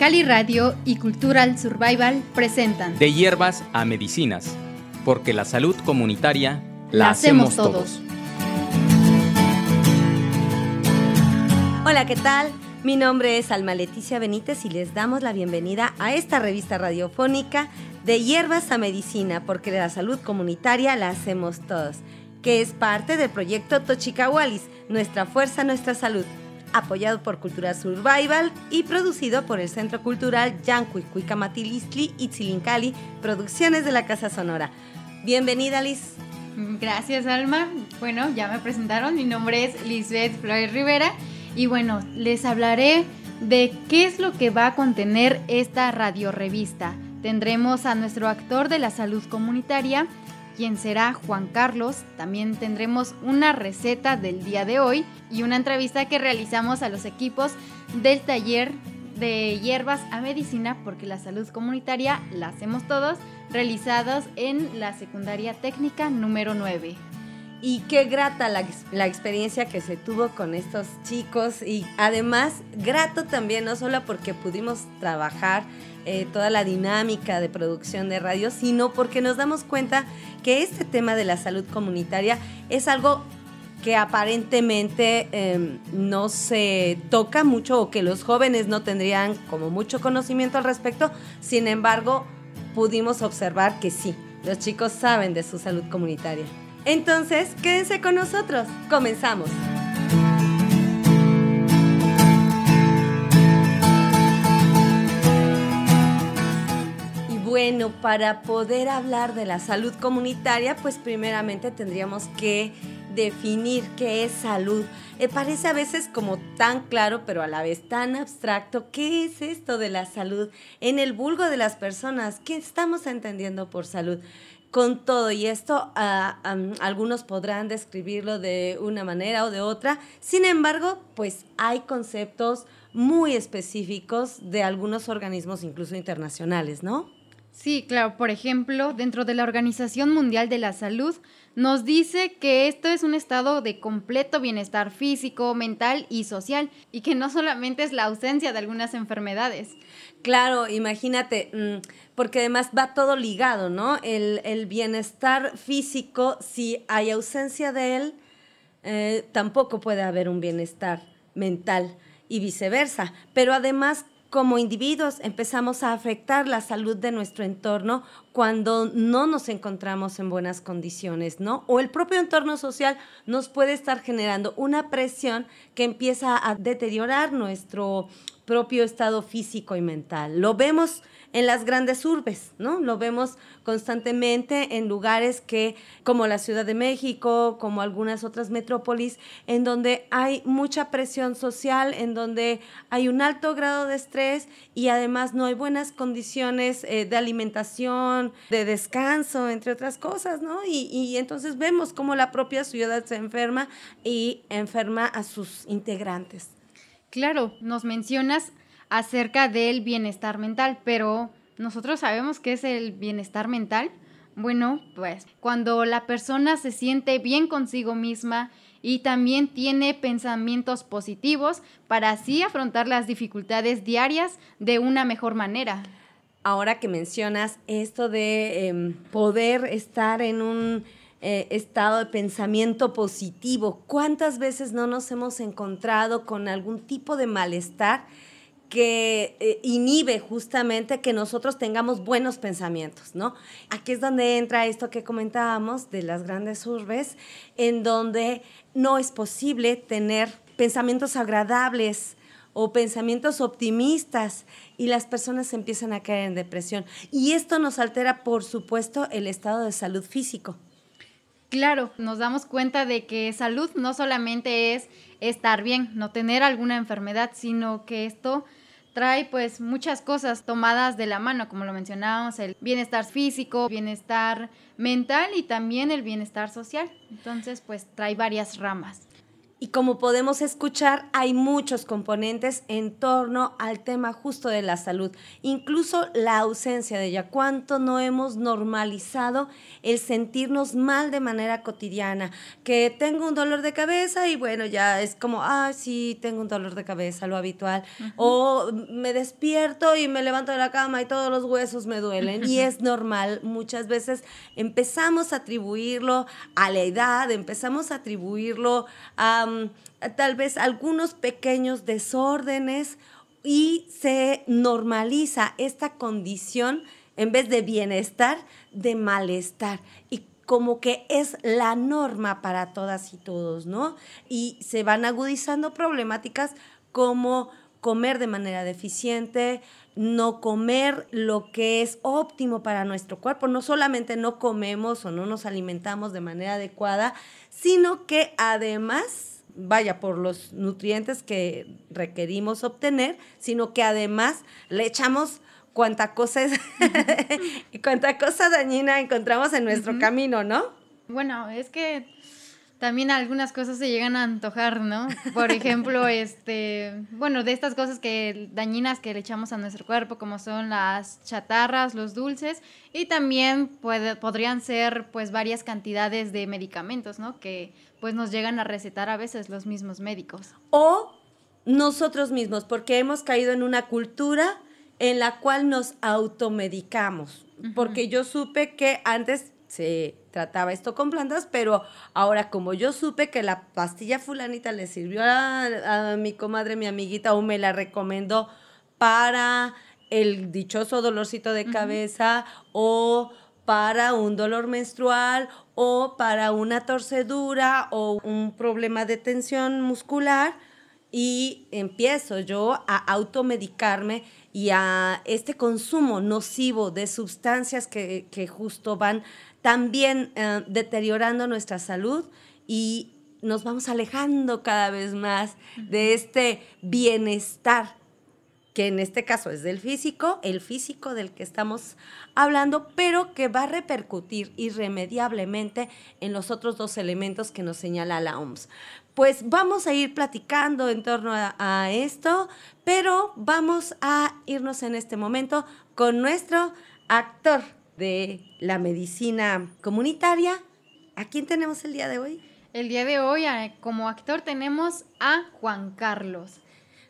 Cali Radio y Cultural Survival presentan De hierbas a medicinas, porque la salud comunitaria la, hacemos todos. Hola, ¿qué tal? Mi nombre es Alma Leticia Benítez y les damos la bienvenida a esta revista radiofónica de hierbas a medicina, porque la salud comunitaria la hacemos todos, que es parte del proyecto Tochicahualis, Nuestra Fuerza, Nuestra Salud, apoyado por Cultura Survival y producido por el Centro Cultural Yancuicuicamatilistli y Tzilincali, producciones de la Casa Sonora. Bienvenida, Liz. Gracias, Alma. Bueno, ya me presentaron. Mi nombre es Lisbeth Flores Rivera y bueno, les hablaré de qué es lo que va a contener esta radio revista. Tendremos a nuestro actor de la salud comunitaria, quien será Juan Carlos. También tendremos una receta del día de hoy y una entrevista que realizamos a los equipos del taller de hierbas a medicina, porque la salud comunitaria la hacemos todos, realizados en la secundaria técnica número 9. Y qué grata la, experiencia que se tuvo con estos chicos y además grato también, no solo porque pudimos trabajar eh, toda la dinámica de producción de radio, sino porque nos damos cuenta que este tema de la salud comunitaria es algo que aparentemente em, no se toca mucho o que los jóvenes no tendrían como mucho conocimiento al respecto. Sin embargo, pudimos observar que sí, los chicos saben de su salud comunitaria. Entonces, quédense con nosotros. Comenzamos. Y bueno, para poder hablar de la salud comunitaria, pues primeramente tendríamos que definir qué es salud. Me parece a veces como tan claro, pero a la vez tan abstracto. ¿Qué es esto de la salud en el vulgo de las personas? ¿Qué estamos entendiendo por salud? Con todo y esto algunos podrán describirlo de una manera o de otra. Sin embargo, pues hay conceptos muy específicos de algunos organismos, incluso internacionales, ¿no? Sí, claro. Por ejemplo, dentro de la Organización Mundial de la Salud, nos dice que esto es un estado de completo bienestar físico, mental y social, y que no solamente es la ausencia de algunas enfermedades. Claro, imagínate, mm, porque además va todo ligado, ¿no? El, bienestar físico, si hay ausencia de él, eh, tampoco puede haber un bienestar mental y viceversa. Pero además, como individuos, empezamos a afectar la salud de nuestro entorno cuando no nos encontramos en buenas condiciones, ¿no? O el propio entorno social nos puede estar generando una presión que empieza a deteriorar nuestro propio estado físico y mental. Lo vemos en las grandes urbes, ¿no? Lo vemos constantemente en lugares que, como la Ciudad de México, como algunas otras metrópolis, en donde hay mucha presión social, en donde hay un alto grado de estrés y además no hay buenas condiciones eh, de alimentación, de descanso, entre otras cosas, ¿no? Y, y entonces vemos cómo la propia ciudad se enferma y enferma a sus integrantes. Claro, nos mencionas acerca del bienestar mental, pero nosotros sabemos qué es el bienestar mental. Bueno, pues cuando la persona se siente bien consigo misma y también tiene pensamientos positivos para así afrontar las dificultades diarias de una mejor manera. Ahora que mencionas esto de em, poder estar en un eh, estado de pensamiento positivo. ¿Cuántas veces no nos hemos encontrado con algún tipo de malestar que eh, inhibe justamente que nosotros tengamos buenos pensamientos, ¿no? Aquí es donde entra esto que comentábamos de las grandes urbes, en donde no es posible tener pensamientos agradables, o pensamientos optimistas y las personas empiezan a caer en depresión. Y esto nos altera, por supuesto, el estado de salud físico. Claro, nos damos cuenta de que salud no solamente es estar bien, no tener alguna enfermedad, sino que esto trae pues muchas cosas tomadas de la mano, como lo mencionábamos, el bienestar físico, bienestar mental y también el bienestar social. Entonces, pues trae varias ramas. Y como podemos escuchar, hay muchos componentes en torno al tema justo de la salud, incluso la ausencia de ella. ¿Cuánto no hemos normalizado el sentirnos mal de manera cotidiana? Que tengo un dolor de cabeza y bueno, ya es como, ah, sí, tengo un dolor de cabeza, lo habitual. O me despierto y me levanto de la cama y todos los huesos me duelen. y es normal. Muchas veces empezamos a atribuirlo a la edad, empezamos a atribuirlo a tal vez algunos pequeños desórdenes y se normaliza esta condición en vez de bienestar, de malestar. Y como que es la norma para todas y todos, ¿no? Y se van agudizando problemáticas como comer de manera deficiente, no comer lo que es óptimo para nuestro cuerpo. No solamente no comemos o no nos alimentamos de manera adecuada, sino que además vaya, por los nutrientes que requerimos obtener, sino que además le echamos cuánta cosa es y cuánta cosa dañina encontramos en nuestro camino, ¿no? Bueno, es que también algunas cosas se llegan a antojar, ¿no? Por ejemplo, este, bueno, de estas cosas que dañinas que le echamos a nuestro cuerpo, como son las chatarras, los dulces, y también puede, podrían ser pues varias cantidades de medicamentos, ¿no? Que pues nos llegan a recetar a veces los mismos médicos. O nosotros mismos, porque hemos caído en una cultura en la cual nos automedicamos. Porque yo supe que antes se trataba esto con plantas, pero ahora como yo supe que la pastilla fulanita le sirvió a, mi comadre, mi amiguita, o me la recomendó para el dichoso dolorcito de cabeza o para un dolor menstrual o para una torcedura o un problema de tensión muscular y empiezo yo a automedicarme y a este consumo nocivo de sustancias que, que justo van también eh, deteriorando nuestra salud y nos vamos alejando cada vez más de este bienestar que en este caso es del físico, el físico del que estamos hablando, pero que va a repercutir irremediablemente en los otros dos elementos que nos señala la OMS. Pues vamos a ir platicando en torno a, a esto, pero vamos a irnos en este momento con nuestro actor de la medicina comunitaria. ¿A quién tenemos el día de hoy? El día de hoy como actor tenemos a Juan Carlos.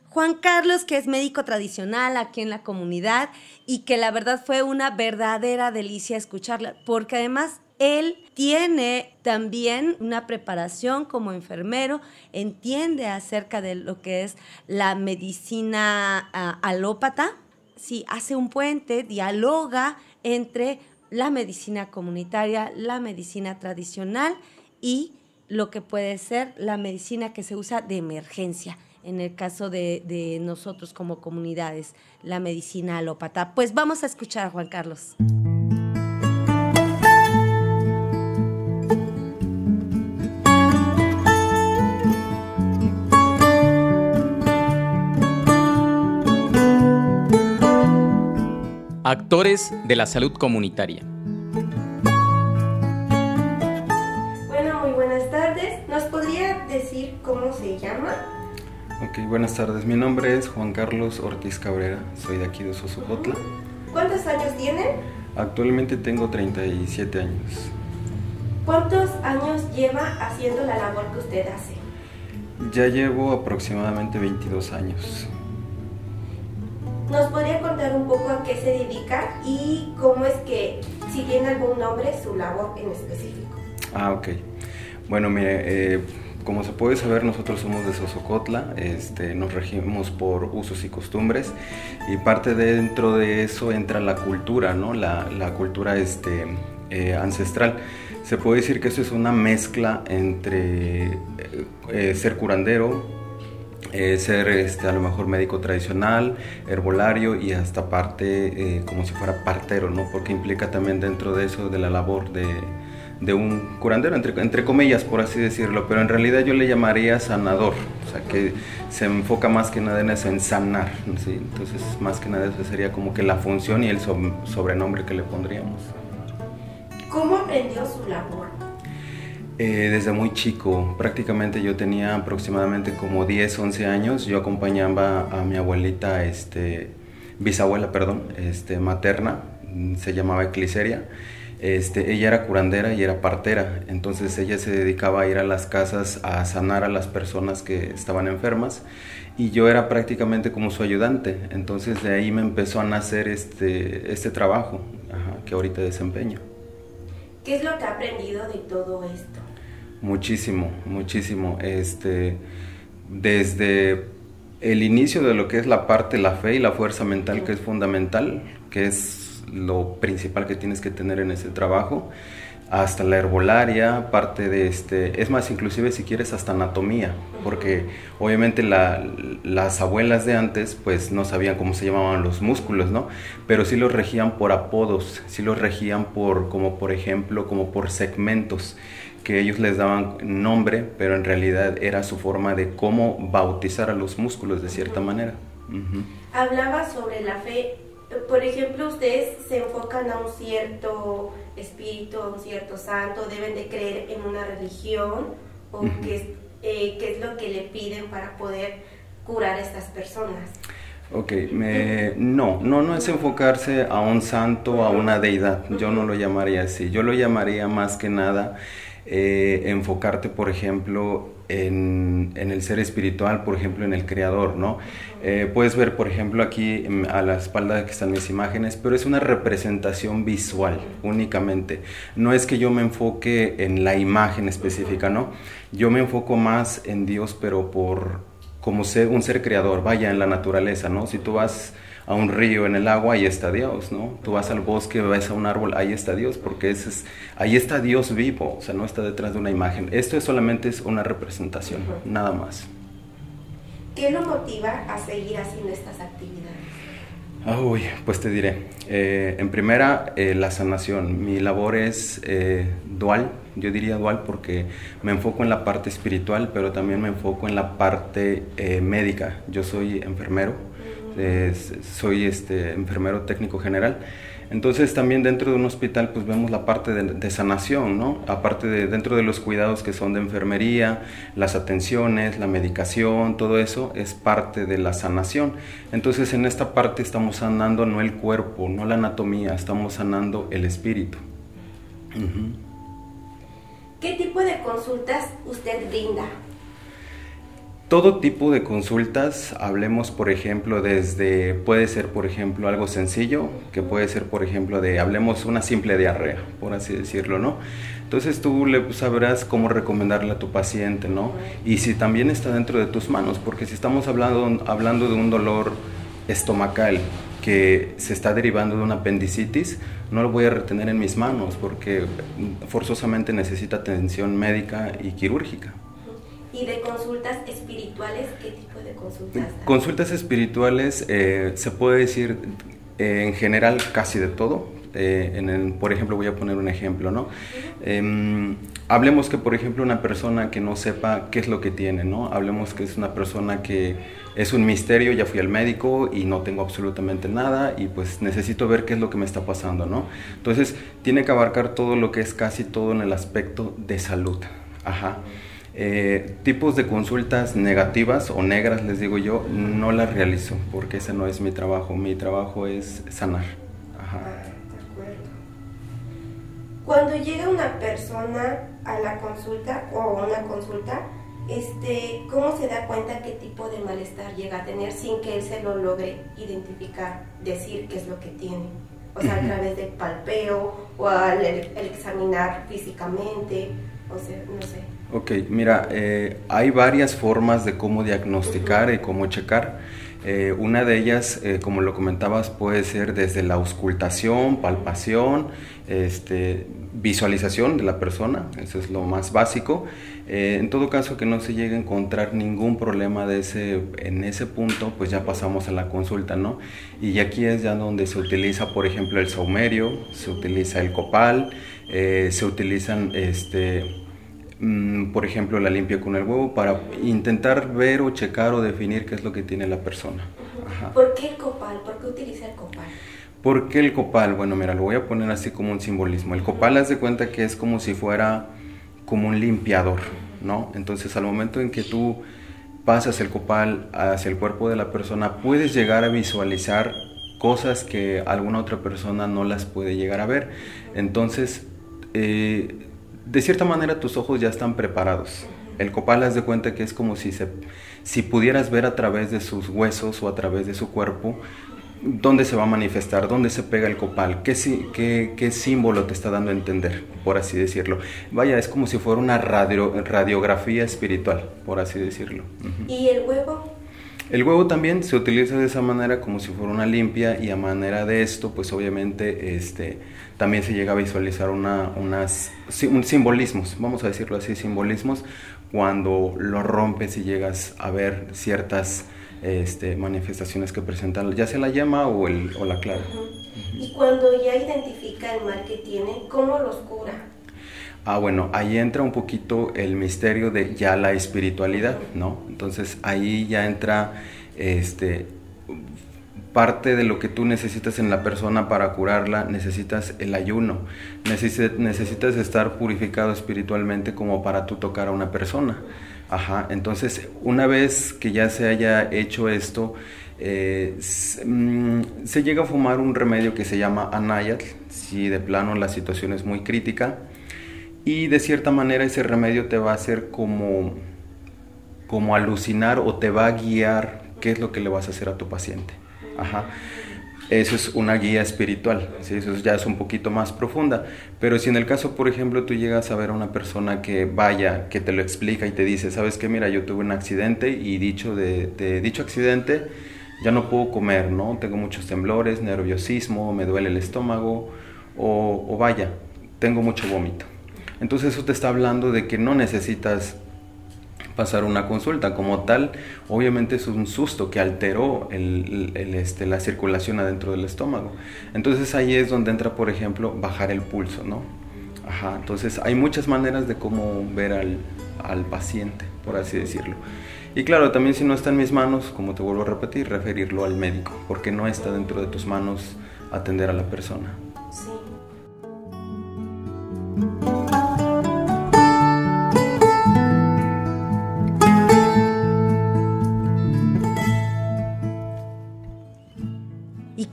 Juan Carlos, que es médico tradicional aquí en la comunidad y que la verdad fue una verdadera delicia escucharla, porque además él tiene también una preparación como enfermero, entiende acerca de lo que es la medicina uh, alópata, sí, hace un puente, dialoga entre la medicina comunitaria, la medicina tradicional y lo que puede ser la medicina que se usa de emergencia. En el caso de, nosotros como comunidades, la medicina alópata. Pues vamos a escuchar a Juan Carlos. Actores de la salud comunitaria. Bueno, muy buenas tardes. ¿Nos podría decir cómo se llama? Ok, buenas tardes. Mi nombre es Juan Carlos Ortiz Cabrera. Soy de aquí de Sosojotla. ¿Cuántos años tiene? Actualmente tengo 37 años. ¿Cuántos años lleva haciendo la labor que usted hace? Ya llevo aproximadamente 22 años. ¿Nos podría contar un poco a qué se dedica y cómo es que, si tiene algún nombre, su labor en específico? Ah, ok. Bueno, mire, eh, como se puede saber, nosotros somos de Sosocotla, este, nos regimos por usos y costumbres y parte dentro de eso entra la cultura, ¿no? La, cultura este, eh, ancestral. Se puede decir que eso es una mezcla entre eh, ser curandero, eh, ser este, a lo mejor médico tradicional, herbolario y hasta parte eh, como si fuera partero, ¿no? Porque implica también dentro de eso de la labor de, de un curandero, entre, entre, comillas, por así decirlo, pero en realidad yo le llamaría sanador, o sea, que se enfoca más que nada en eso, en sanar, ¿sí? Entonces, más que nada eso sería como que la función y el sobrenombre que le pondríamos. ¿Cómo aprendió su labor? Eh, desde muy chico, prácticamente yo tenía aproximadamente como 10, 11 años, yo acompañaba a mi abuelita, este, bisabuela, perdón, este, materna, se llamaba Ecliseria. Este, ella era curandera y era partera, entonces ella se dedicaba a ir a las casas a sanar a las personas que estaban enfermas y yo era prácticamente como su ayudante, entonces de ahí me empezó a nacer este, este trabajo que ahorita desempeño. ¿Qué es lo que ha aprendido de todo esto? Muchísimo, muchísimo. Este, desde el inicio de lo que es la parte, la fe y la fuerza mental, que es fundamental, que es lo principal que tienes que tener en ese trabajo, hasta la herbolaria, parte de este, es más, inclusive si quieres hasta anatomía, porque obviamente las abuelas de antes pues no sabían cómo se llamaban los músculos, ¿no? Pero sí los regían por apodos, sí los regían por, como por ejemplo, como por segmentos que ellos les daban nombre, pero en realidad era su forma de cómo bautizar a los músculos de cierta manera. Hablaba sobre la fe, por ejemplo, ustedes se enfocan a un cierto espíritu, a un cierto santo, deben de creer en una religión o qué, eh, qué es lo que le piden para poder curar a estas personas. Ok, me, no, no, no es enfocarse a un santo, a una deidad, yo no lo llamaría así, yo lo llamaría más que nada eh, enfocarte, por ejemplo, en, el ser espiritual, por ejemplo, en el creador, ¿no? Eh, puedes ver, por ejemplo, aquí a la espalda que están mis imágenes, pero es una representación visual únicamente. No es que yo me enfoque en la imagen específica, ¿no? Yo me enfoco más en Dios, pero por como ser, un ser creador, vaya en la naturaleza, ¿no? Si tú vas a un río en el agua, ahí está Dios, ¿no? Tú vas al bosque, vas a un árbol, ahí está Dios, porque ese es, ahí está Dios vivo, o sea, no está detrás de una imagen. Esto es solamente es una representación, nada más. ¿Qué lo motiva a seguir haciendo estas actividades? Uy, pues te diré. Eh, en primera, eh, la sanación. Mi labor es eh, dual, yo diría dual porque me enfoco en la parte espiritual, pero también me enfoco en la parte médica. Yo soy enfermero, soy este, enfermero técnico general. Entonces también dentro de un hospital pues vemos la parte de, sanación, ¿no? Aparte de dentro de los cuidados que son de enfermería, las atenciones, la medicación, todo eso es parte de la sanación. Entonces en esta parte estamos sanando no el cuerpo, no la anatomía, estamos sanando el espíritu. ¿Qué tipo de consultas usted brinda? Todo tipo de consultas, hablemos por ejemplo desde, puede ser por ejemplo algo sencillo, que puede ser por ejemplo de, hablemos una simple diarrea, por así decirlo, ¿no? Entonces tú le sabrás cómo recomendarle a tu paciente, ¿no? Y si también está dentro de tus manos, porque si estamos hablando, hablando de un dolor estomacal que se está derivando de una apendicitis, no lo voy a retener en mis manos porque forzosamente necesita atención médica y quirúrgica. ¿Y de consultas espirituales? ¿Qué tipo de consultas? Consultas espirituales, eh, se puede decir eh, en general casi de todo. Eh, en por ejemplo, voy a poner un ejemplo, ¿no? Em, hablemos que, por ejemplo, una persona que no sepa qué es lo que tiene, ¿no? Hablemos que es una persona que es un misterio, ya fui al médico y no tengo absolutamente nada y pues necesito ver qué es lo que me está pasando, ¿no? Entonces, tiene que abarcar todo lo que es casi todo en el aspecto de salud. Ajá. Eh, tipos de consultas negativas o negras, les digo yo, no las realizo porque ese no es mi trabajo. Mi trabajo es sanar. Ajá. Cuando llega una persona a la consulta o a una consulta, este, ¿cómo se da cuenta qué tipo de malestar llega a tener sin que él se lo logre identificar, decir qué es lo que tiene? O sea, a través del palpeo o al examinar físicamente, o sea, no sé. Ok, mira, eh, hay varias formas de cómo diagnosticar y cómo checar. Eh, una de ellas, eh, como lo comentabas, puede ser desde la auscultación, palpación, este, visualización de la persona, eso es lo más básico. en todo caso, que no se llegue a encontrar ningún problema de ese, en ese punto, pues ya pasamos a la consulta, ¿no? Y aquí es ya donde se utiliza, por ejemplo, el saumerio, se utiliza el copal, se utilizan este, Mm, por ejemplo, la limpia con el huevo para intentar ver o checar o definir qué es lo que tiene la persona. ¿Por qué el copal? ¿Por qué utiliza el copal? ¿Por qué el copal? Bueno, mira, lo voy a poner así como un simbolismo. El copal, haz de cuenta que es como si fuera como un limpiador, ¿no? Entonces al momento en que tú pasas el copal hacia el cuerpo de la persona, puedes llegar a visualizar cosas que alguna otra persona no las puede llegar a ver. Entonces, eh, de cierta manera tus ojos ya están preparados. El copal haz de cuenta que es como si, se, si pudieras ver a través de sus huesos o a través de su cuerpo dónde se va a manifestar, dónde se pega el copal, qué, qué, qué símbolo te está dando a entender, por así decirlo. Vaya, es como si fuera una radio, radiografía espiritual, por así decirlo. ¿Y el huevo? El huevo también se utiliza de esa manera como si fuera una limpia y a manera de esto, pues obviamente este, también se llega a visualizar una, unas, un simbolismos, vamos a decirlo así, simbolismos, cuando lo rompes y llegas a ver ciertas este, manifestaciones que presentan ya sea la llama o, el, o la clara. Y cuando ya identifica el mal que tiene, ¿cómo los cura? Ah, bueno, ahí entra un poquito el misterio de ya la espiritualidad, ¿no? Entonces ahí ya entra este parte de lo que tú necesitas en la persona para curarla, necesitas el ayuno, necesitas estar purificado espiritualmente como para tú tocar a una persona. Ajá, entonces una vez que ya se haya hecho esto, eh, mm, se, llega a fumar un remedio que se llama Anayat, si de plano la situación es muy crítica, y de cierta manera ese remedio te va a hacer como, como alucinar o te va a guiar qué es lo que le vas a hacer a tu paciente. Ajá eso es una guía espiritual, ¿sí? eso ya es un poquito más profunda. Pero si en el caso, por ejemplo, tú llegas a ver a una persona que vaya, que te lo explica y te dice, sabes qué, mira, yo tuve un accidente y dicho de, dicho accidente ya no puedo comer, ¿no? Tengo muchos temblores, nerviosismo, me duele el estómago o, o vaya, tengo mucho vómito. Entonces eso te está hablando de que no necesitas pasar una consulta. Como tal, obviamente es un susto que alteró este, la circulación adentro del estómago. Entonces ahí es donde entra, por ejemplo, bajar el pulso, ¿no? Entonces hay muchas maneras de cómo ver al, al paciente, por así decirlo. Y claro, también si no está en mis manos, como te vuelvo a repetir, referirlo al médico, porque no está dentro de tus manos atender a la persona. Sí.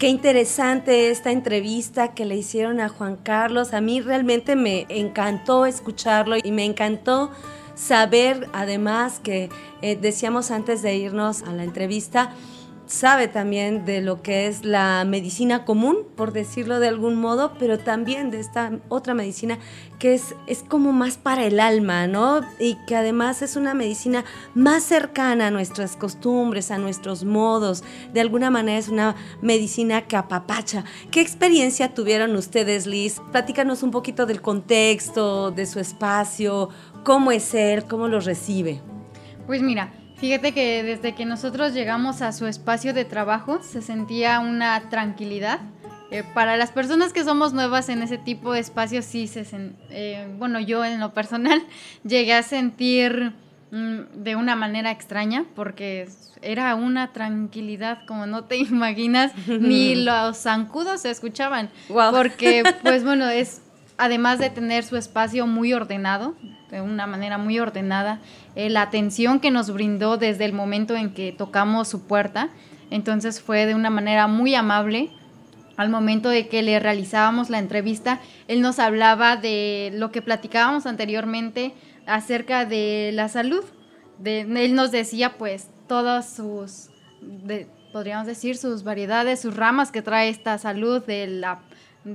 Qué interesante esta entrevista que le hicieron a Juan Carlos. A mí realmente me encantó escucharlo y me encantó saber además que eh, decíamos antes de irnos a la entrevista, sabe también de lo que es la medicina común, por decirlo de algún modo, pero también de esta otra medicina que es, es como más para el alma, ¿no? Y que además es una medicina más cercana a nuestras costumbres, a nuestros modos. De alguna manera es una medicina que apapacha. ¿Qué experiencia tuvieron ustedes, Liz? Platícanos un poquito del contexto, de su espacio, cómo es él, cómo lo recibe. Pues mira, Fíjate que desde que nosotros llegamos a su espacio de trabajo se sentía una tranquilidad. Eh, para las personas que somos nuevas en ese tipo de espacios, sí se eh, bueno, yo en lo personal llegué a sentir mm, de una manera extraña porque era una tranquilidad como no te imaginas, ni los zancudos se escuchaban. Porque, pues bueno, es además de tener su espacio muy ordenado, de una manera muy ordenada, eh, la atención que nos brindó desde el momento en que tocamos su puerta. Entonces fue de una manera muy amable. Al momento de que le realizábamos la entrevista, él nos hablaba de lo que platicábamos anteriormente acerca de la salud. De, él nos decía pues todas sus, podríamos decir, sus variedades, sus ramas que trae esta salud de la,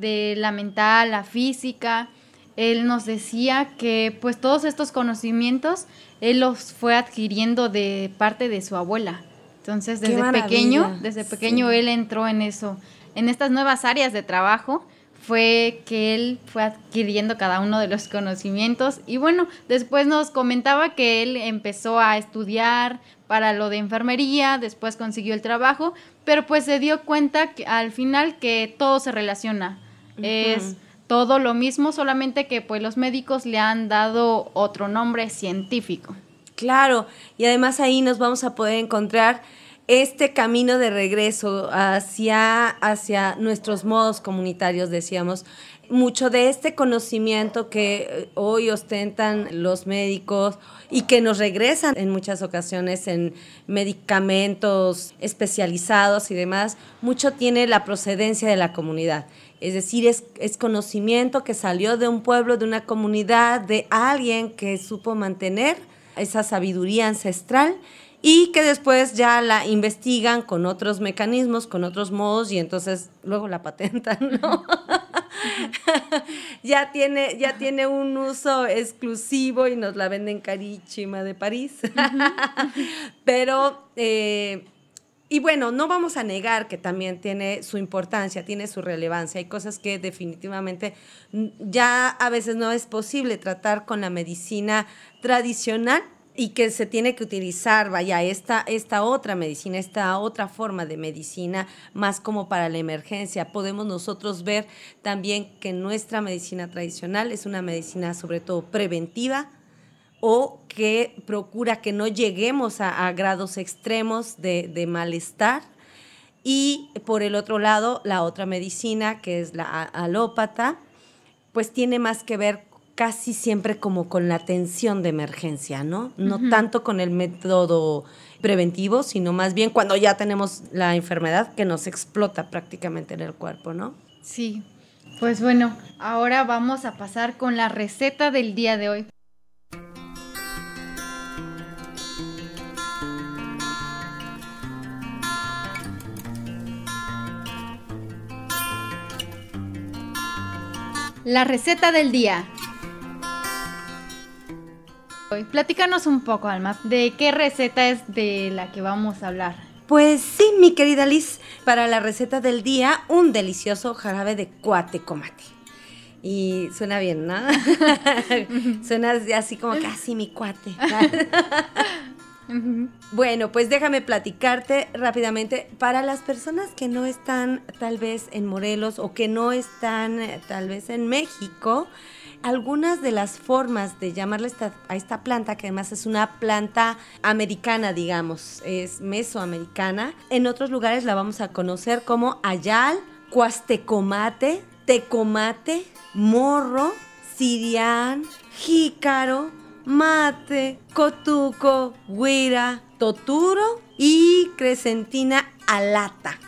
de la mental, la física, él nos decía que pues todos estos conocimientos él los fue adquiriendo de parte de su abuela. Entonces, desde pequeño, desde pequeño él entró en eso, en estas nuevas áreas de trabajo fue que él fue adquiriendo cada uno de los conocimientos. Y bueno, después nos comentaba que él empezó a estudiar para lo de enfermería, después consiguió el trabajo, pero pues se dio cuenta que al final que todo se relaciona. Es todo lo mismo, solamente que pues los médicos le han dado otro nombre científico. Claro, y además ahí nos vamos a poder encontrar este camino de regreso hacia, hacia nuestros modos comunitarios, decíamos, mucho de este conocimiento que eh, hoy ostentan los médicos y que nos regresan en muchas ocasiones en medicamentos especializados y demás, mucho tiene la procedencia de la comunidad. Es decir, es, es, conocimiento que salió de un pueblo, de una comunidad, de alguien que supo mantener esa sabiduría ancestral y que después ya la investigan con otros mecanismos, con otros modos y entonces luego la patentan, ¿no? ya, tiene, ya tiene un uso exclusivo y nos la venden carísima de París. Pero, eh, y bueno, no vamos a negar que también tiene su importancia, tiene su relevancia. Hay cosas que definitivamente ya a veces no es posible tratar con la medicina tradicional y que se tiene que utilizar, vaya, esta, esta otra medicina, esta otra forma de medicina, más como para la emergencia. Podemos nosotros ver también que nuestra medicina tradicional es una medicina sobre todo preventiva o que procura que no lleguemos a, grados extremos de, de malestar. Y por el otro lado, la otra medicina, que es la alópata, pues tiene más que ver casi siempre como con la atención de emergencia, ¿no? No tanto con el método preventivo, sino más bien cuando ya tenemos la enfermedad que nos explota prácticamente en el cuerpo, ¿no? Sí. Pues bueno, ahora vamos a pasar con la receta del día de hoy. La receta del día. Platícanos un poco, Alma, de qué receta es de la que vamos a hablar. Pues sí, mi querida Liz, para la receta del día, un delicioso jarabe de cuate comate. Y suena bien, ¿no? suena así como casi mi cuate. bueno, pues déjame platicarte rápidamente. Para las personas que no están tal vez en Morelos o que no están eh, tal vez en México, algunas de las formas de llamarle a esta planta, que además es una planta americana, digamos, es mesoamericana, en otros lugares la vamos a conocer como ayal, cuastecomate, tecomate, morro, sirián, jícaro, mate, cotuco, guira, toturo y crescentina alata.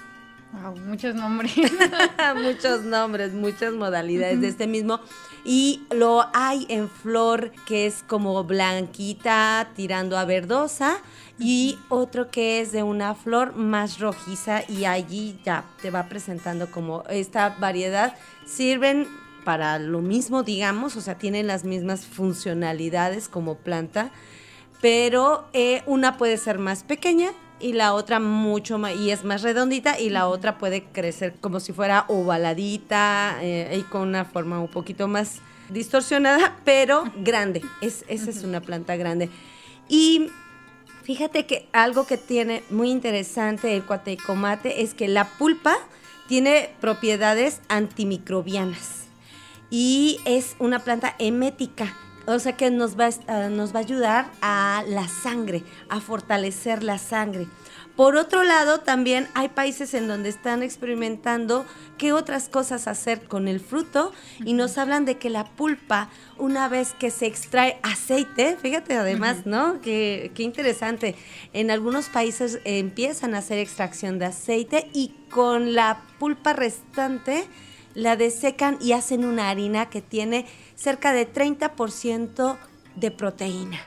Wow, muchos nombres. muchos nombres, muchas modalidades de este mismo y lo hay en flor que es como blanquita tirando a verdosa. Y otro que es de una flor más rojiza. Y allí ya te va presentando como esta variedad. Sirven para lo mismo, digamos, o sea, tienen las mismas funcionalidades como planta, pero eh, una puede ser más pequeña y la otra mucho más, y es más redondita, y la otra puede crecer como si fuera ovaladita eh, y con una forma un poquito más distorsionada, pero grande. Es, esa es una planta grande. Y fíjate que algo que tiene muy interesante el cuatecomate es que la pulpa tiene propiedades antimicrobianas y es una planta emética. O sea que nos va, nos va a ayudar a la sangre, a fortalecer la sangre. Por otro lado, también hay países en donde están experimentando qué otras cosas hacer con el fruto y nos hablan de que la pulpa, una vez que se extrae aceite, fíjate además, ¿no? Qué, qué interesante. En algunos países empiezan a hacer extracción de aceite y con la pulpa restante la desecan y hacen una harina que tiene cerca de 30% de proteína.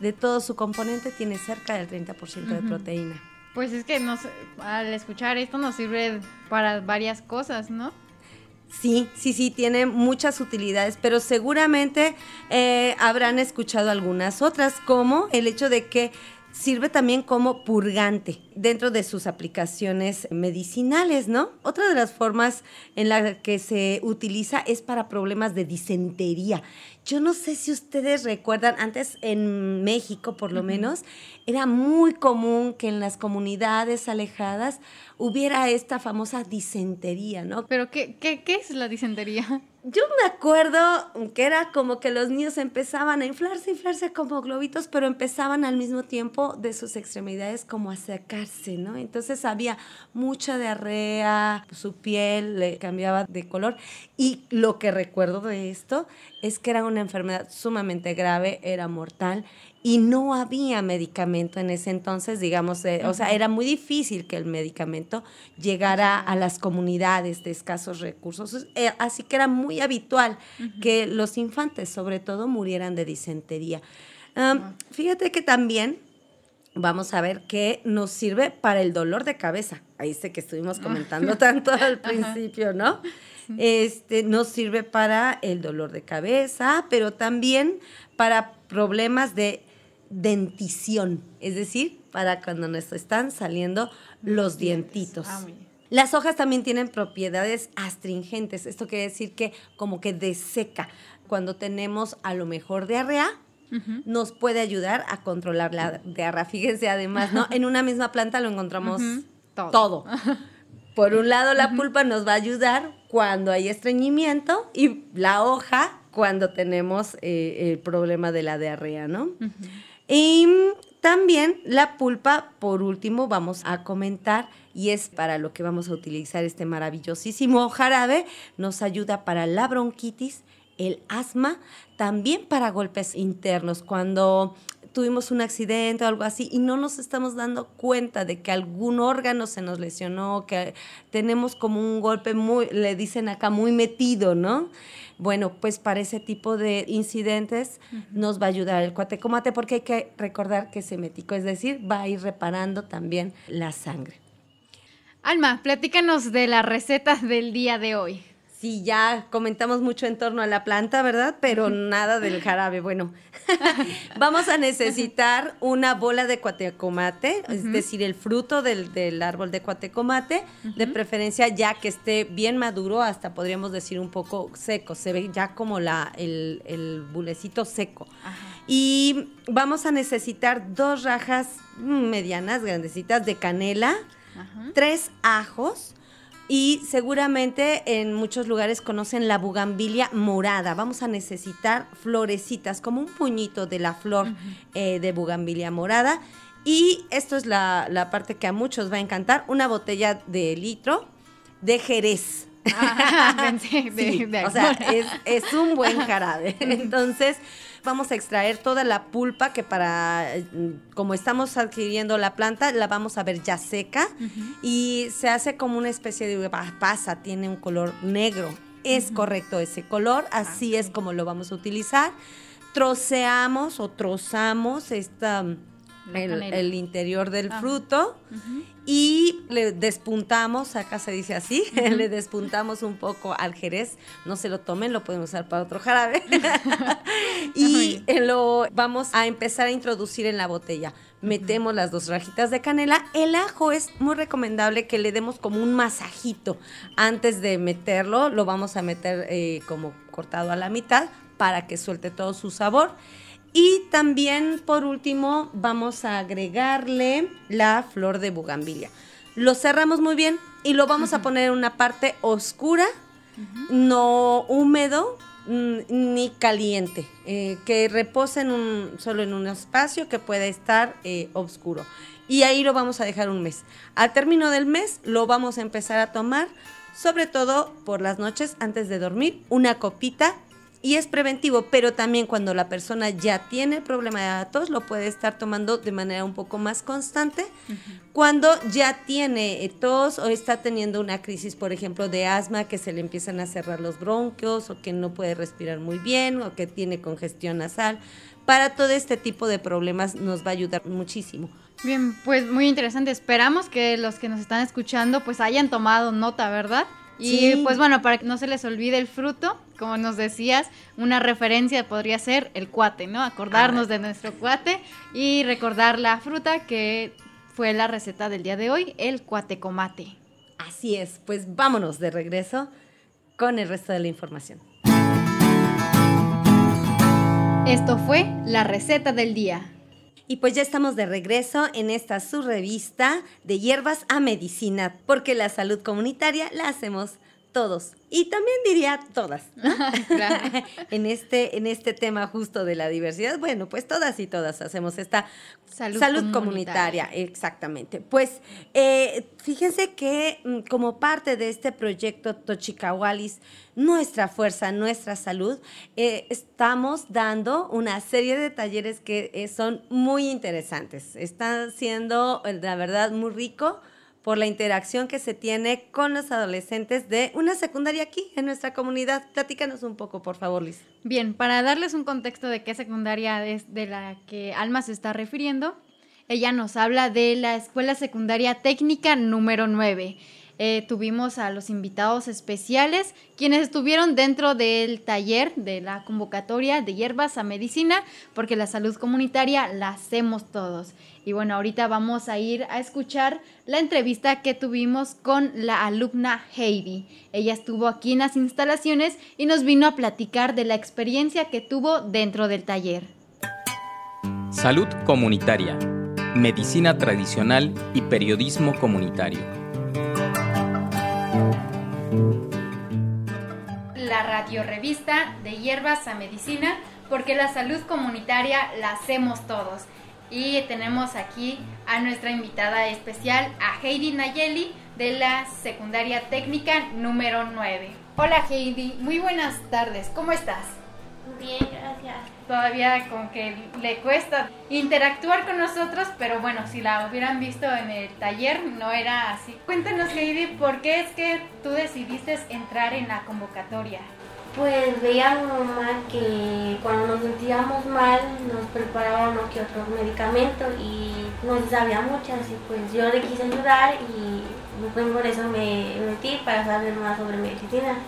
De todo su componente tiene cerca del 30% de proteína. Pues es que nos, al escuchar esto nos sirve para varias cosas, ¿no? Sí, sí, sí, tiene muchas utilidades, pero seguramente eh, habrán escuchado algunas otras, como el hecho de que sirve también como purgante dentro de sus aplicaciones medicinales, ¿no? Otra de las formas en la que se utiliza es para problemas de disentería. Yo no sé si ustedes recuerdan, antes en México por lo menos, era muy común que en las comunidades alejadas hubiera esta famosa disentería, ¿no? Pero ¿qué, qué, qué es la disentería? yo me acuerdo que era como que los niños empezaban a inflarse, inflarse como globitos, pero empezaban al mismo tiempo de sus extremidades como a secarse, ¿no? Entonces había mucha diarrea, su piel le cambiaba de color y lo que recuerdo de esto es que era una enfermedad sumamente grave, era mortal y no había medicamento en ese entonces, digamos, eh, o sea, era muy difícil que el medicamento llegara a las comunidades de escasos recursos, eh, así que era muy habitual que los infantes, sobre todo, murieran de disentería. fíjate que también vamos a ver que nos sirve para el dolor de cabeza. Ahí sé que estuvimos comentando tanto al principio, ¿no? Este, nos sirve para el dolor de cabeza, pero también para problemas de dentición, es decir, para cuando nos están saliendo los dientitos. Ah, Las hojas también tienen propiedades astringentes, esto quiere decir que como que deseca. Cuando tenemos a lo mejor diarrea, nos puede ayudar a controlar la diarrea. Fíjense además, ¿no? En una misma planta lo encontramos todo. Por un lado, la pulpa nos va a ayudar cuando hay estreñimiento y la hoja cuando tenemos eh, el problema de la diarrea, ¿no? Y también la pulpa, por último, vamos a comentar, y es para lo que vamos a utilizar este maravillosísimo jarabe, nos ayuda para la bronquitis, el asma, también para golpes internos, cuando tuvimos un accidente o algo así y no nos estamos dando cuenta de que algún órgano se nos lesionó, que tenemos como un golpe muy, le dicen acá, muy metido, ¿no? Bueno, pues para ese tipo de incidentes nos va a ayudar el cuatecomate porque hay que recordar que ese mético, es decir, va a ir reparando también la sangre. Alma, platícanos de las recetas del día de hoy. Sí, ya comentamos mucho en torno a la planta, ¿verdad? Pero nada del jarabe. Bueno, vamos a necesitar una bola de cuatecomate, es decir, el fruto del, árbol de cuatecomate, de preferencia ya que esté bien maduro, hasta podríamos decir un poco seco, se ve ya como la, el, el bulecito seco. Y vamos a necesitar dos rajas medianas, grandecitas de canela, tres ajos, y seguramente en muchos lugares conocen la bugambilia morada. Vamos a necesitar florecitas, como un puñito de la flor eh, de bugambilia morada. Y esto es la, parte que a muchos va a encantar, una botella de litro de jerez. Ah, o sea, es, es, un buen jarabe. Entonces, vamos a extraer toda la pulpa que para, como estamos adquiriendo la planta, la vamos a ver ya seca y se hace como una especie de pasa, tiene un color negro. Es correcto ese color, así es como lo vamos a utilizar. Troceamos o trozamos esta el, interior del ah. fruto y le despuntamos, acá se dice así, le despuntamos un poco al jerez, no se lo tomen, lo pueden usar para otro jarabe. y lo vamos a empezar a introducir en la botella. Metemos las dos rajitas de canela. El ajo es muy recomendable que le demos como un masajito antes de meterlo. Lo vamos a meter eh, como cortado a la mitad para que suelte todo su sabor. Y también, por último, vamos a agregarle la flor de bugambilia. Lo cerramos muy bien y lo vamos a poner en una parte oscura, no húmedo mm, ni caliente, eh, que repose en un, solo en un espacio que pueda estar eh, oscuro. Y ahí lo vamos a dejar un mes. Al término del mes lo vamos a empezar a tomar, sobre todo por las noches antes de dormir, una copita y es preventivo, pero también cuando la persona ya tiene el problema de tos, lo puede estar tomando de manera un poco más constante. Cuando ya tiene eh, tos o está teniendo una crisis, por ejemplo, de asma, que se le empiezan a cerrar los bronquios o que no puede respirar muy bien o que tiene congestión nasal. Para todo este tipo de problemas nos va a ayudar muchísimo. Bien, pues muy interesante. Esperamos que los que nos están escuchando pues hayan tomado nota, ¿verdad? Y pues bueno, para que no se les olvide el fruto, como nos decías, una referencia podría ser el cuate, ¿no? Acordarnos ah. de nuestro cuate y recordar la fruta que fue la receta del día de hoy, el cuatecomate. Así es, pues vámonos de regreso con el resto de la información. Esto fue la receta del día. Y pues ya estamos de regreso en esta su revista de hierbas a medicina, porque la salud comunitaria la hacemos todos y también diría todas en este en este tema justo de la diversidad bueno pues todas y todas hacemos esta salud, comunitaria. exactamente. Pues eh, fíjense que mm, como parte de este proyecto Tochicahualis nuestra fuerza nuestra salud eh, estamos dando una serie de talleres que eh, son muy interesantes. Están siendo la verdad muy rico por la interacción que se tiene con los adolescentes de una secundaria aquí en nuestra comunidad. Platícanos un poco, por favor, Liz. Bien, para darles un contexto de qué secundaria es de la que Alma se está refiriendo, ella nos habla de la Escuela Secundaria Técnica número 9 eh, tuvimos a los invitados especiales, quienes estuvieron dentro del taller de la convocatoria de hierbas a medicina, porque la salud comunitaria la hacemos todos. Y bueno, ahorita vamos a ir a escuchar la entrevista que tuvimos con la alumna Heidi. Ella estuvo aquí en las instalaciones y nos vino a platicar de la experiencia que tuvo dentro del taller. Salud comunitaria, medicina tradicional y periodismo comunitario. La radiorevista de hierbas a medicina, porque la salud comunitaria la hacemos todos. Y tenemos aquí a nuestra invitada especial, a Heidi Nayeli, de la secundaria técnica número 9. Hola Heidi, muy buenas tardes, ¿cómo estás? Bien, gracias. Todavía con que le cuesta interactuar con nosotros, pero bueno, si la hubieran visto en el taller no era así. Cuéntanos Heidi, ¿por qué es que tú decidiste entrar en la convocatoria? Pues veía a mi mamá que cuando nos sentíamos mal nos preparaba uno que otro medicamento y no sabía muchas y pues yo le quise ayudar y pues por eso me metí para saber más sobre medicina.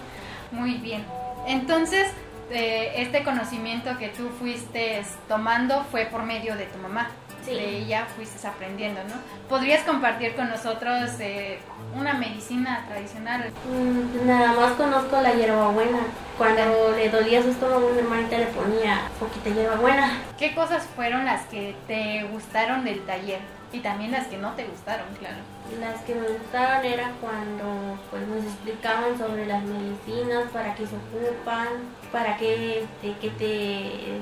Muy bien. Entonces, eh, este conocimiento que tú fuiste tomando fue por medio de tu mamá. Sí. De ella fuiste aprendiendo, ¿no? ¿Podrías compartir con nosotros eh, una medicina tradicional? Mm, nada más conozco la hierbabuena. Cuando le dolía su estómago, mi hermanita le ponía poquita hierbabuena. ¿Qué cosas fueron las que te gustaron del taller? Y también las que no te gustaron, claro. Las que me gustaron era cuando pues, nos explicaban sobre las medicinas, para qué se ocupan, para qué, este, qué te,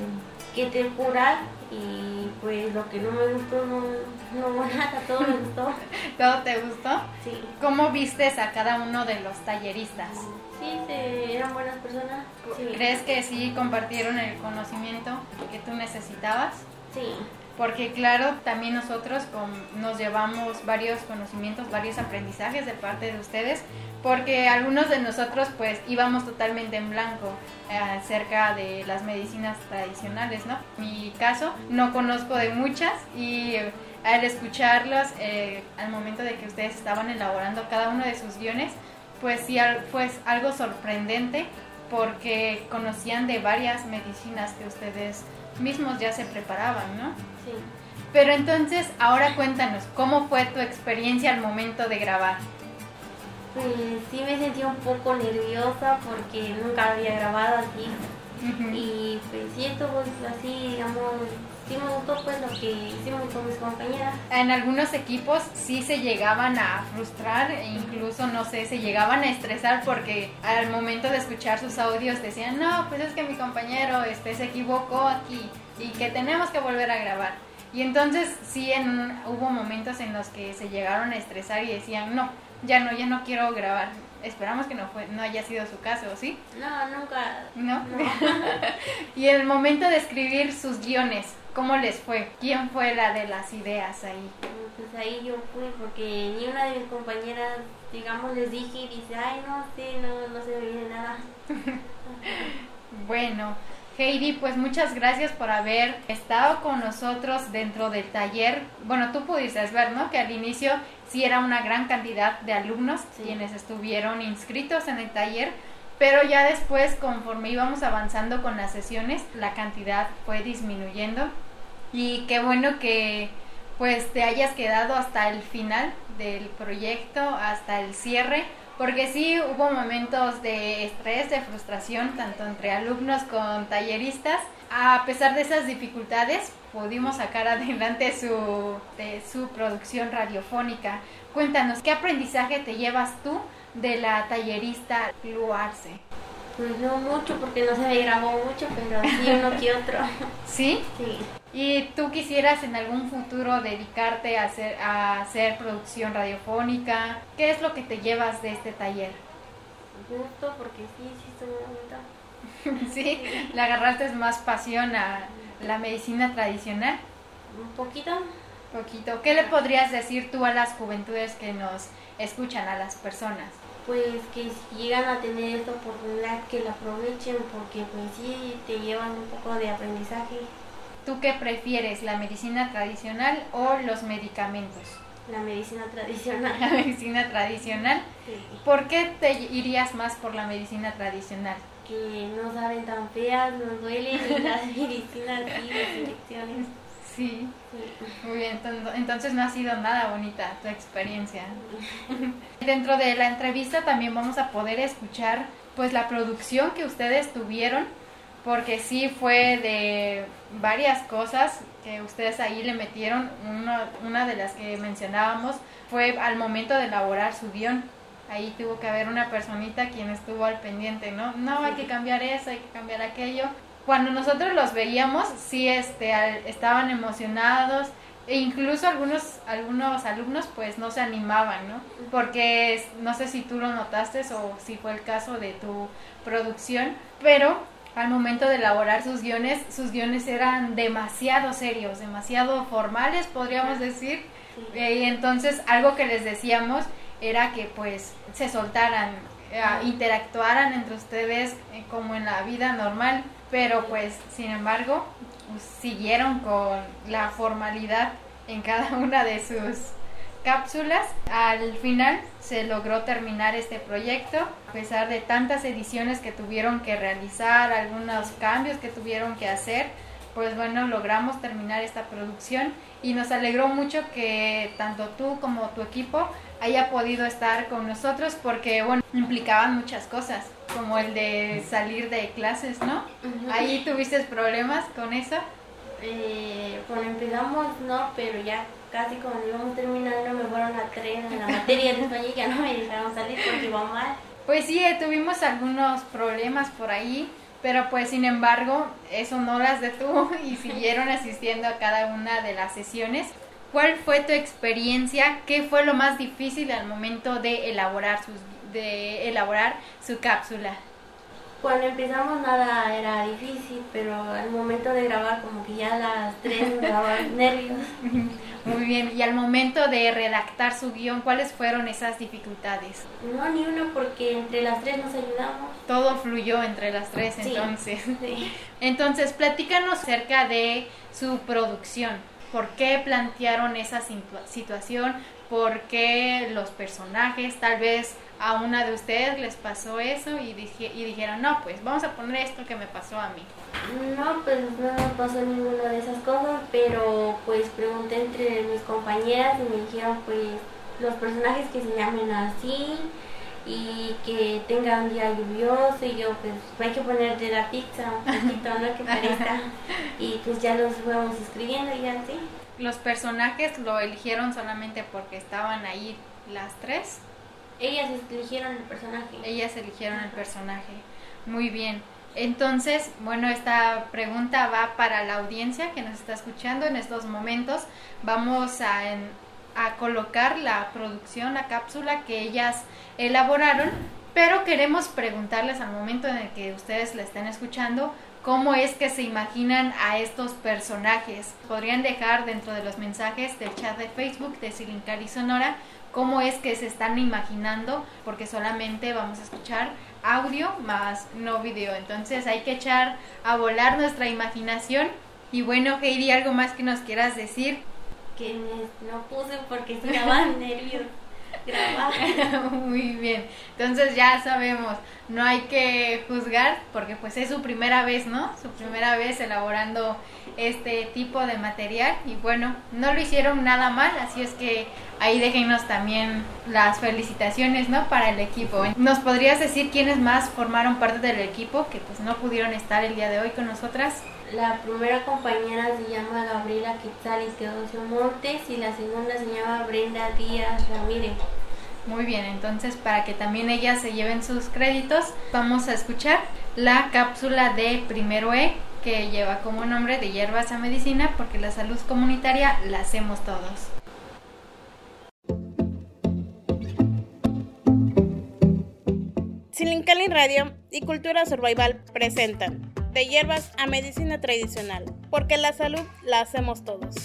qué te curan y pues lo que no me gustó no, no nada, todo me gustó. ¿Todo te gustó? Sí. ¿Cómo vistes a cada uno de los talleristas? Sí, eran buenas personas. ¿Crees que sí compartieron el conocimiento que tú necesitabas? Sí porque claro, también nosotros nos llevamos varios conocimientos, varios aprendizajes de parte de ustedes, porque algunos de nosotros pues íbamos totalmente en blanco eh, acerca de las medicinas tradicionales, ¿no? Mi caso, no conozco de muchas y eh, al escucharlos, eh, al momento de que ustedes estaban elaborando cada uno de sus guiones, pues sí fue algo sorprendente porque conocían de varias medicinas que ustedes mismos ya se preparaban, ¿no? Sí. Pero entonces, ahora cuéntanos, ¿cómo fue tu experiencia al momento de grabar? Pues sí me sentí un poco nerviosa porque nunca había grabado así. Y pues sí estuvo así, digamos, sí me gustó pues lo que hicimos con mis compañeras. En algunos equipos sí se llegaban a frustrar e incluso, no sé, se llegaban a estresar porque al momento de escuchar sus audios decían, no, pues es que mi compañero este, se equivocó aquí y que tenemos que volver a grabar. Y entonces sí en, hubo momentos en los que se llegaron a estresar y decían, no, ya no, ya no quiero grabar. Esperamos que no fue, no haya sido su caso, ¿sí? No, nunca. ¿No? y el momento de escribir sus guiones, ¿cómo les fue? ¿Quién fue la de las ideas ahí? Pues ahí yo fui porque ni una de mis compañeras, digamos, les dije y dice, ay, no, sí, no, no se me viene nada. bueno, Heidi, pues muchas gracias por haber estado con nosotros dentro del taller. Bueno, tú pudiste ver, ¿no? Que al inicio sí era una gran cantidad de alumnos quienes estuvieron inscritos en el taller, pero ya después, conforme íbamos avanzando con las sesiones, la cantidad fue disminuyendo. Y qué bueno que pues te hayas quedado hasta el final del proyecto, hasta el cierre porque sí hubo momentos de estrés, de frustración, tanto entre alumnos con talleristas. A pesar de esas dificultades, pudimos sacar adelante su, su producción radiofónica. Cuéntanos, ¿qué aprendizaje te llevas tú de la tallerista Luarce? Pues no mucho porque no se me grabó mucho, pero sí uno que otro. ¿Sí? Sí. ¿Y tú quisieras en algún futuro dedicarte a hacer, a hacer producción radiofónica? ¿Qué es lo que te llevas de este taller? Gusto porque sí, sí estoy muy bonita. ¿Sí? ¿Le agarraste más pasión a la medicina tradicional? Un poquito. Poquito. ¿Qué le podrías decir tú a las juventudes que nos escuchan, a las personas? Pues que si llegan a tener esta oportunidad que la aprovechen porque pues sí te llevan un poco de aprendizaje. ¿Tú qué prefieres, la medicina tradicional o los medicamentos? La medicina tradicional. La medicina tradicional. Sí. ¿Por qué te irías más por la medicina tradicional? Que no saben tan feas, no duelen y las medicinas sí, las inyecciones. Sí, Sí. muy bien. Enton- Entonces no ha sido nada bonita tu experiencia. Dentro de la entrevista también vamos a poder escuchar pues la producción que ustedes tuvieron, porque sí fue de varias cosas que ustedes ahí le metieron. Uno- una de las que mencionábamos fue al momento de elaborar su guion. Ahí tuvo que haber una personita quien estuvo al pendiente, ¿no? No, hay que cambiar eso, hay que cambiar aquello. Cuando nosotros los veíamos, sí este, al- estaban emocionados, e incluso algunos, algunos alumnos pues no se animaban, ¿no? Porque no sé si tú lo notaste o si fue el caso de tu producción, pero al momento de elaborar sus guiones, sus guiones eran demasiado serios, demasiado formales, podríamos decir. Eh, Y entonces algo que les decíamos era que pues se soltaran, eh, interactuaran entre ustedes eh, como en la vida normal, pero pues sin embargo siguieron con la formalidad en cada una de sus cápsulas. Al final se logró terminar este proyecto, a pesar de tantas ediciones que tuvieron que realizar, algunos cambios que tuvieron que hacer, pues bueno, logramos terminar esta producción y nos alegró mucho que tanto tú como tu equipo haya podido estar con nosotros porque, bueno, implicaban muchas cosas, como el de salir de clases, ¿no? Ujú. Ahí tuviste problemas con eso. Eh, cuando empezamos no, pero ya casi cuando íbamos terminando me fueron a tres en la materia de español y ya no me dejaron salir porque iba mal. Pues sí, eh, tuvimos algunos problemas por ahí, pero pues sin embargo eso no las detuvo y siguieron asistiendo a cada una de las sesiones. ¿Cuál fue tu experiencia? ¿Qué fue lo más difícil al momento de elaborar sus de elaborar su cápsula? Cuando empezamos nada era difícil, pero al momento de grabar como que ya las tres me daban nervios. Muy bien, y al momento de redactar su guion, ¿cuáles fueron esas dificultades? No, ni uno porque entre las tres nos ayudamos. Todo fluyó entre las tres Sí. entonces. Sí. Entonces, platícanos acerca de su producción. ¿Por qué plantearon esa situa- situación? ¿Por qué los personajes? Tal vez a una de ustedes les pasó eso y, dije- y dijeron, no, pues vamos a poner esto que me pasó a mí. No, pues no me pasó ninguna de esas cosas, pero pues pregunté entre mis compañeras y me dijeron pues los personajes que se llamen así y que tengan un día lluvioso y yo pues hay que poner de la pizza un poquito, ¿no? Que parezca. Y pues ya los fuimos escribiendo y así. Los personajes lo eligieron solamente porque estaban ahí las tres. Ellas eligieron el personaje. Ellas eligieron el personaje. Muy bien. Entonces, bueno, esta pregunta va para la audiencia que nos está escuchando en estos momentos. Vamos a, en- a colocar la producción, la cápsula que ellas elaboraron, pero queremos preguntarles al momento en el que ustedes la estén escuchando, cómo es que se imaginan a estos personajes. Podrían dejar dentro de los mensajes del chat de Facebook de Silincari Sonora cómo es que se están imaginando, porque solamente vamos a escuchar audio más no video. Entonces hay que echar a volar nuestra imaginación. Y bueno, Heidi, ¿algo más que nos quieras decir? Que me, no puse porque se daban nervios. Muy bien, entonces ya sabemos, no hay que juzgar porque pues es su primera vez, ¿no? Su primera vez elaborando este tipo de material y bueno, no lo hicieron nada mal, así es que ahí déjenos también las felicitaciones, ¿no? Para el equipo. ¿Nos podrías decir quiénes más formaron parte del equipo que pues no pudieron estar el día de hoy con nosotras? La primera compañera se llama Gabriela Quetzal y Teodosio Montes y la segunda se llama Brenda Díaz Ramírez. Muy bien, entonces para que también ellas se lleven sus créditos, vamos a escuchar la cápsula de Primero E que lleva como nombre de hierbas a medicina porque la salud comunitaria la hacemos todos. Silincali Radio y Cultura Survival presentan De hierbas a medicina tradicional, porque la salud la hacemos todos.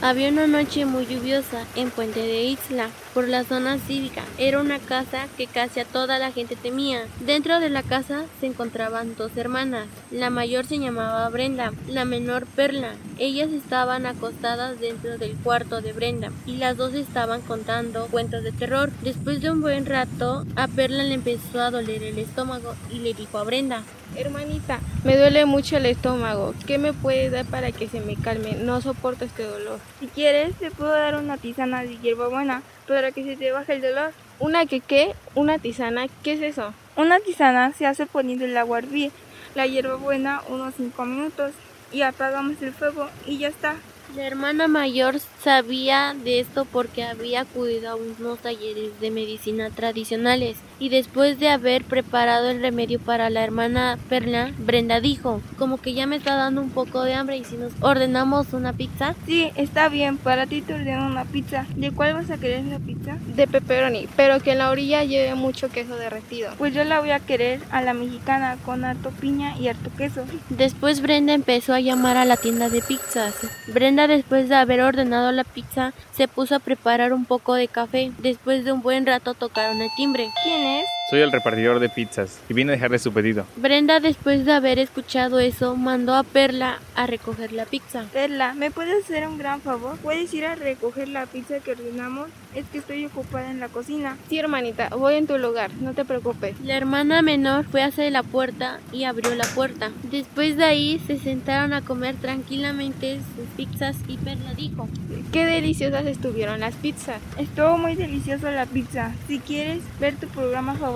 Había una noche muy lluviosa en Puente de Isla, por la zona cívica. Era una casa que casi a toda la gente temía. Dentro de la casa se encontraban dos hermanas. La mayor se llamaba Brenda, la menor Perla. Ellas estaban acostadas dentro del cuarto de Brenda y las dos estaban contando cuentos de terror. Después de un buen rato, a Perla le empezó a doler el estómago y le dijo a Brenda, Hermanita, me duele mucho el estómago. ¿Qué me puedes dar para que se me calme? No soporto este dolor. Si quieres, te puedo dar una tisana de hierbabuena para que se te baje el dolor. ¿Una que qué? ¿Una tisana? ¿Qué es eso? Una tisana se hace poniendo el agua a hervir, la hierbabuena unos 5 minutos y apagamos el fuego y ya está. La hermana mayor sabía de esto porque había acudido a unos talleres de medicina tradicionales y después de haber preparado el remedio para la hermana Perla, Brenda dijo, como que ya me está dando un poco de hambre y si nos ordenamos una pizza. Sí, está bien, para ti te ordeno una pizza. ¿De cuál vas a querer la pizza? De pepperoni, pero que en la orilla lleve mucho queso derretido. Pues yo la voy a querer a la mexicana con harto piña y harto queso. Después Brenda empezó a llamar a la tienda de pizzas. Brenda después de haber ordenado la pizza se puso a preparar un poco de café. Después de un buen rato tocaron el timbre. ¿Quién es? bendiciones. Soy el repartidor de pizzas y vine a dejarle su pedido. Brenda después de haber escuchado eso mandó a Perla a recoger la pizza. Perla, ¿me puedes hacer un gran favor? ¿Puedes ir a recoger la pizza que ordenamos? Es que estoy ocupada en la cocina. Sí, hermanita, voy en tu lugar, no te preocupes. La hermana menor fue hacia la puerta y abrió la puerta. Después de ahí se sentaron a comer tranquilamente sus pizzas y Perla dijo, Qué deliciosas estuvieron las pizzas. Estuvo muy deliciosa la pizza. Si quieres ver tu programa favorito,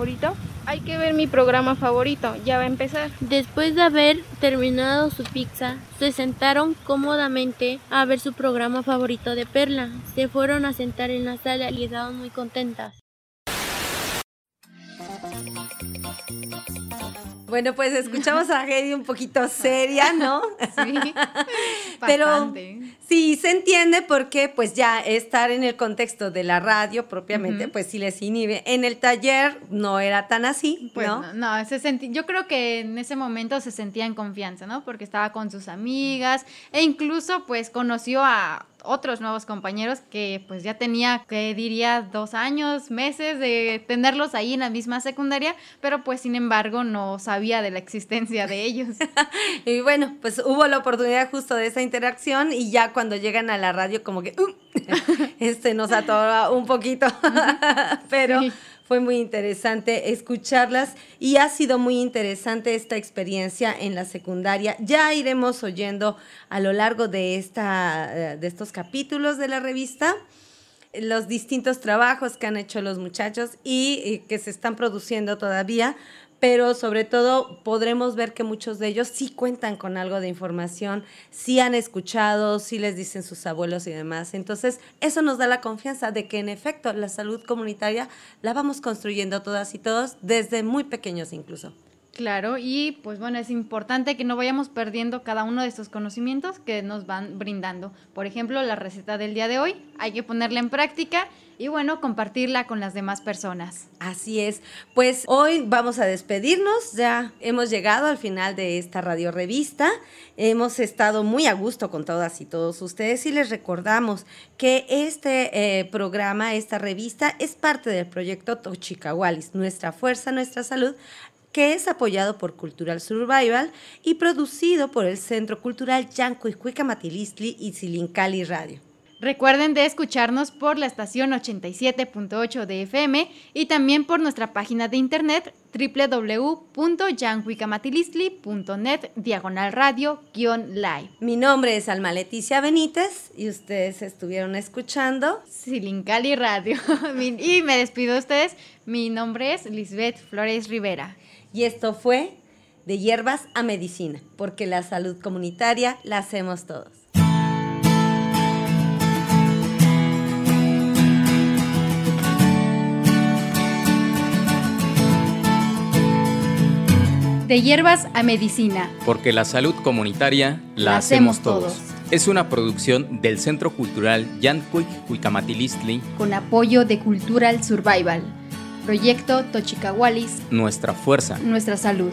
hay que ver mi programa favorito, ya va a empezar. Después de haber terminado su pizza, se sentaron cómodamente a ver su programa favorito de Perla. Se fueron a sentar en la sala y estaban muy contentas. Bueno, pues escuchamos a Heidi un poquito seria, ¿no? Sí, Pero bastante. Sí, se entiende porque pues ya estar en el contexto de la radio propiamente, pues sí les inhibe. En el taller no era tan así, Pues ¿no? no, no, se senti- yo creo que en ese momento se sentía en confianza, ¿no? Porque estaba con sus amigas e incluso pues conoció a otros nuevos compañeros que pues ya tenía, que diría, dos años, meses de tenerlos ahí en la misma secundaria, pero pues sin embargo no sabía de la existencia de ellos. Y bueno, pues hubo la oportunidad justo de esa interacción y ya cuando llegan a la radio como que uh, este nos atora un poquito, pero Sí. fue muy interesante escucharlas y ha sido muy interesante esta experiencia en la secundaria. Ya iremos oyendo a lo largo de esta eh, de estos capítulos de la revista los distintos trabajos que han hecho los muchachos y que se están produciendo todavía, pero sobre todo podremos ver que muchos de ellos sí cuentan con algo de información, sí han escuchado, sí les dicen sus abuelos y demás. Entonces, eso nos da la confianza de que en efecto la salud comunitaria la vamos construyendo todas y todos desde muy pequeños incluso. Claro, y pues bueno, es importante que no vayamos perdiendo cada uno de estos conocimientos que nos van brindando. Por ejemplo, la receta del día de hoy, hay que ponerla en práctica y bueno, compartirla con las demás personas. Así es. Pues hoy vamos a despedirnos. Ya hemos llegado al final de esta radio revista. Hemos estado muy a gusto con todas y todos ustedes y les recordamos que este eh, programa, esta revista, es parte del proyecto Tochicahualis, Nuestra Fuerza, Nuestra Salud que es apoyado por Cultural Survival y producido por el Centro Cultural Yanco y Matilistli y Silincali Radio. Recuerden de escucharnos por la estación 87.8 de FM y también por nuestra página de internet www.yanhuicamatilistli.net diagonal radio live. Mi nombre es Alma Leticia Benítez y ustedes estuvieron escuchando Silincali Radio. Y me despido de ustedes. Mi nombre es Lisbeth Flores Rivera. y esto fue de hierbas a medicina, porque la salud comunitaria la hacemos todos. De hierbas a medicina. Porque la salud comunitaria la, hacemos todos. Es una producción del Centro Cultural Yancuic Cuicamatilistli con apoyo de Cultural Survival. Proyecto Tochicahualis. Nuestra fuerza. Nuestra salud.